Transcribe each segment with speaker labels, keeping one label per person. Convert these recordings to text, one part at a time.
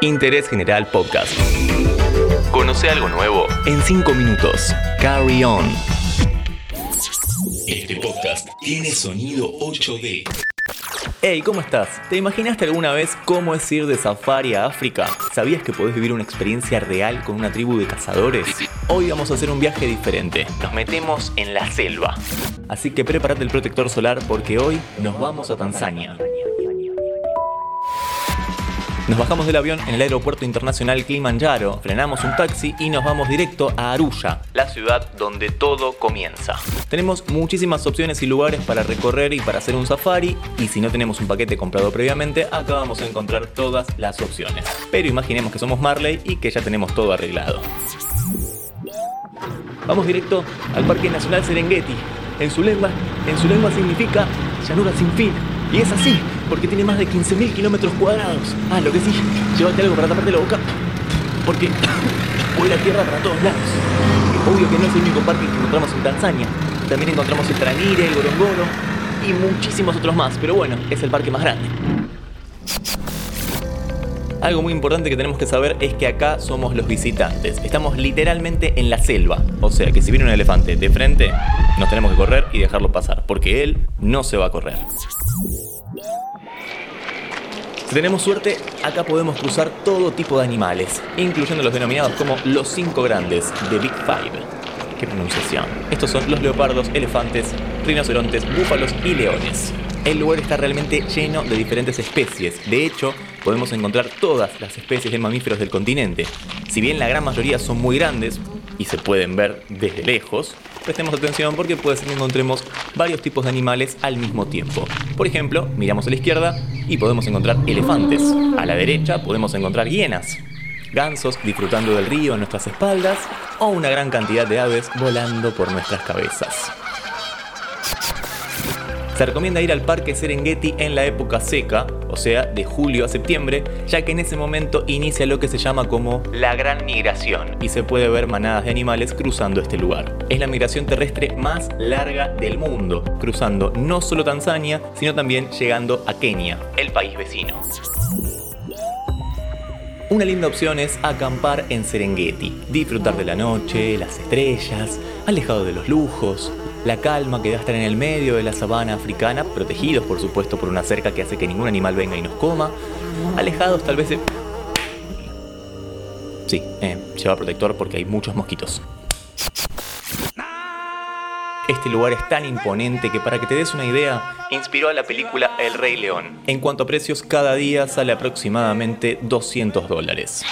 Speaker 1: Interés General Podcast. Conoce algo nuevo en 5 minutos. Carry on. Este podcast tiene sonido 8D. Hey, ¿cómo estás? ¿Te imaginaste alguna vez cómo es ir de safari a África? ¿Sabías que podés vivir una experiencia real con una tribu de cazadores? Hoy vamos a hacer un viaje diferente. Nos metemos en la selva. Así que prepárate el protector solar porque hoy nos vamos a Tanzania. Nos bajamos del avión en el aeropuerto internacional Kilimanjaro, frenamos un taxi y nos vamos directo a Arusha, la ciudad donde todo comienza. Tenemos muchísimas opciones y lugares para recorrer y para hacer un safari, y si no tenemos un paquete comprado previamente, acá vamos a encontrar todas las opciones. Pero imaginemos que somos Marley y que ya tenemos todo arreglado. Vamos directo al Parque Nacional Serengeti. En su en su lengua significa llanura sin fin. Y es así, porque tiene más de 15.000 kilómetros cuadrados. Ah, lo que sí, llévate algo para taparte la boca, porque la tierra para todos lados. Obvio que no es el único parque que encontramos en Tanzania. También encontramos el Tranire, el Gorongoro y muchísimos otros más, pero bueno, es el parque más grande. Algo muy importante que tenemos que saber es que acá somos los visitantes. Estamos literalmente en la selva. O sea que si viene un elefante de frente, nos tenemos que correr y dejarlo pasar, porque él no se va a correr. Si tenemos suerte, acá podemos cruzar todo tipo de animales, incluyendo los denominados como los cinco grandes, The Big Five. ¿Qué pronunciación? Estos son los leopardos, elefantes, rinocerontes, búfalos y leones. El lugar está realmente lleno de diferentes especies. De hecho, podemos encontrar todas las especies de mamíferos del continente. Si bien la gran mayoría son muy grandes y se pueden ver desde lejos, prestemos atención porque puede ser que encontremos varios tipos de animales al mismo tiempo. Por ejemplo, miramos a la izquierda y podemos encontrar elefantes. A la derecha podemos encontrar hienas, gansos disfrutando del río a nuestras espaldas o una gran cantidad de aves volando por nuestras cabezas. Se recomienda ir al parque Serengeti en la época seca, o sea, de julio a septiembre, ya que en ese momento inicia lo que se llama como la gran migración y se puede ver manadas de animales cruzando este lugar. Es la migración terrestre más larga del mundo, cruzando no solo Tanzania, sino también llegando a Kenia, el país vecino. Una linda opción es acampar en Serengeti, disfrutar de la noche, las estrellas, alejado de los lujos, la calma que da estar en el medio de la sabana africana, protegidos por supuesto por una cerca que hace que ningún animal venga y nos coma, alejados tal vez de... Sí, eh, lleva protector porque hay muchos mosquitos. Este lugar es tan imponente que para que te des una idea, inspiró a la película El Rey León. En cuanto a precios, cada día sale aproximadamente 200 dólares.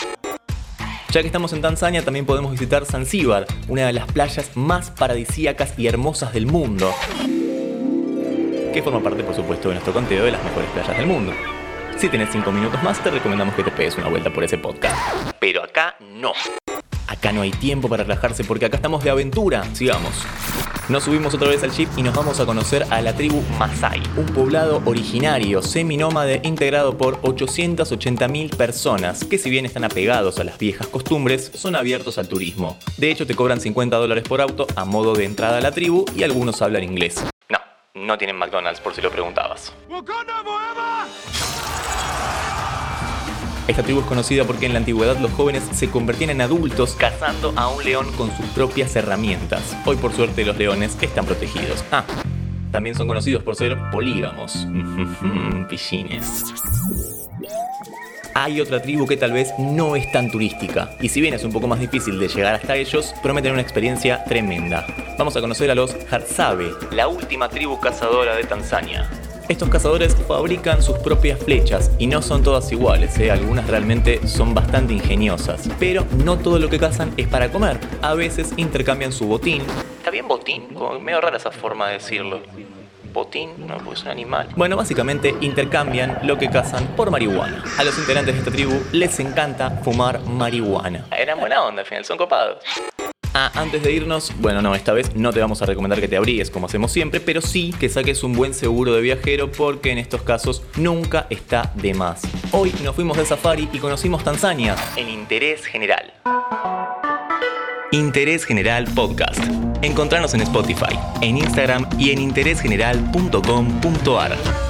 Speaker 1: Ya que estamos en Tanzania, también podemos visitar Zanzíbar, una de las playas más paradisíacas y hermosas del mundo, que forma parte, por supuesto, de nuestro conteo de las mejores playas del mundo. Si tienes 5 minutos más, te recomendamos que te pegues una vuelta por ese podcast. Pero acá no. Acá no hay tiempo para relajarse porque acá estamos de aventura. Sigamos. Nos subimos otra vez al jeep y nos vamos a conocer a la tribu Masai, un poblado originario, seminómade, integrado por 880.000 personas, que si bien están apegados a las viejas costumbres, son abiertos al turismo. De hecho, te cobran 50 dólares por auto a modo de entrada a la tribu y algunos hablan inglés. No, no tienen McDonald's por si lo preguntabas. Esta tribu es conocida porque en la antigüedad los jóvenes se convertían en adultos cazando a un león con sus propias herramientas. Hoy por suerte los leones están protegidos. Ah, también son conocidos por ser polígamos. Piscines. Hay otra tribu que tal vez no es tan turística, y si bien es un poco más difícil de llegar hasta ellos, prometen una experiencia tremenda. Vamos a conocer a los Harzabe, la última tribu cazadora de Tanzania. Estos cazadores fabrican sus propias flechas y no son todas iguales, ¿eh? algunas realmente son bastante ingeniosas, pero no todo lo que cazan es para comer. A veces intercambian su botín. ¿Está bien botín? Como medio rara esa forma de decirlo. Botín, no, pues es un animal. Bueno, básicamente intercambian lo que cazan por marihuana. A los integrantes de esta tribu les encanta fumar marihuana. Eran buena onda, al final son copados. Ah, antes de irnos, bueno, no, esta vez no te vamos a recomendar que te abrigues como hacemos siempre, pero sí que saques un buen seguro de viajero porque en estos casos nunca está de más. Hoy nos fuimos de safari y conocimos Tanzania en Interés General. Interés General Podcast. Encontrarnos en Spotify, en Instagram y en interésgeneral.com.ar.